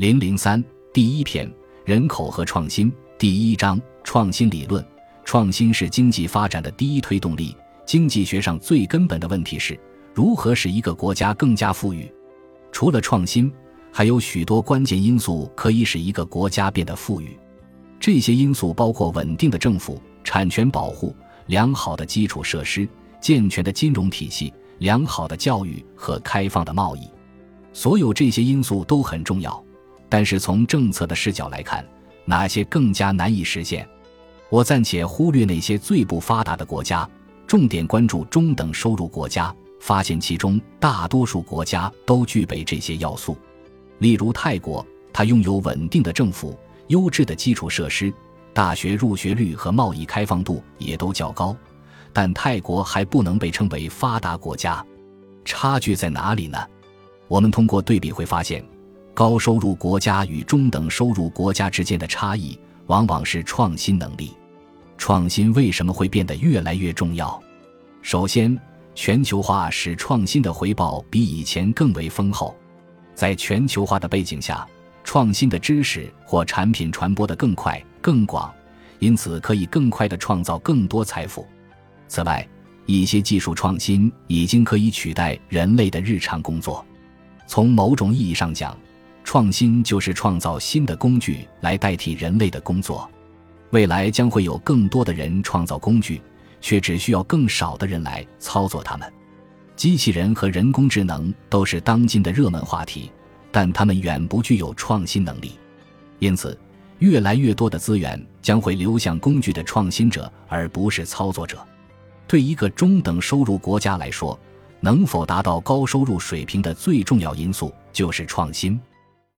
零零三第一篇人口和创新第一章创新理论。创新是经济发展的第一推动力。经济学上最根本的问题是如何使一个国家更加富裕。除了创新，还有许多关键因素可以使一个国家变得富裕。这些因素包括稳定的政府、产权保护、良好的基础设施、健全的金融体系、良好的教育和开放的贸易。所有这些因素都很重要。但是从政策的视角来看，哪些更加难以实现？我暂且忽略那些最不发达的国家，重点关注中等收入国家，发现其中大多数国家都具备这些要素。例如泰国，它拥有稳定的政府、优质的基础设施、大学入学率和贸易开放度也都较高，但泰国还不能被称为发达国家。差距在哪里呢？我们通过对比会发现。高收入国家与中等收入国家之间的差异，往往是创新能力。创新为什么会变得越来越重要？首先，全球化使创新的回报比以前更为丰厚。在全球化的背景下，创新的知识或产品传播的更快、更广，因此可以更快地创造更多财富。此外，一些技术创新已经可以取代人类的日常工作。从某种意义上讲，创新就是创造新的工具来代替人类的工作，未来将会有更多的人创造工具，却只需要更少的人来操作它们。机器人和人工智能都是当今的热门话题，但它们远不具有创新能力，因此，越来越多的资源将会流向工具的创新者，而不是操作者。对一个中等收入国家来说，能否达到高收入水平的最重要因素就是创新。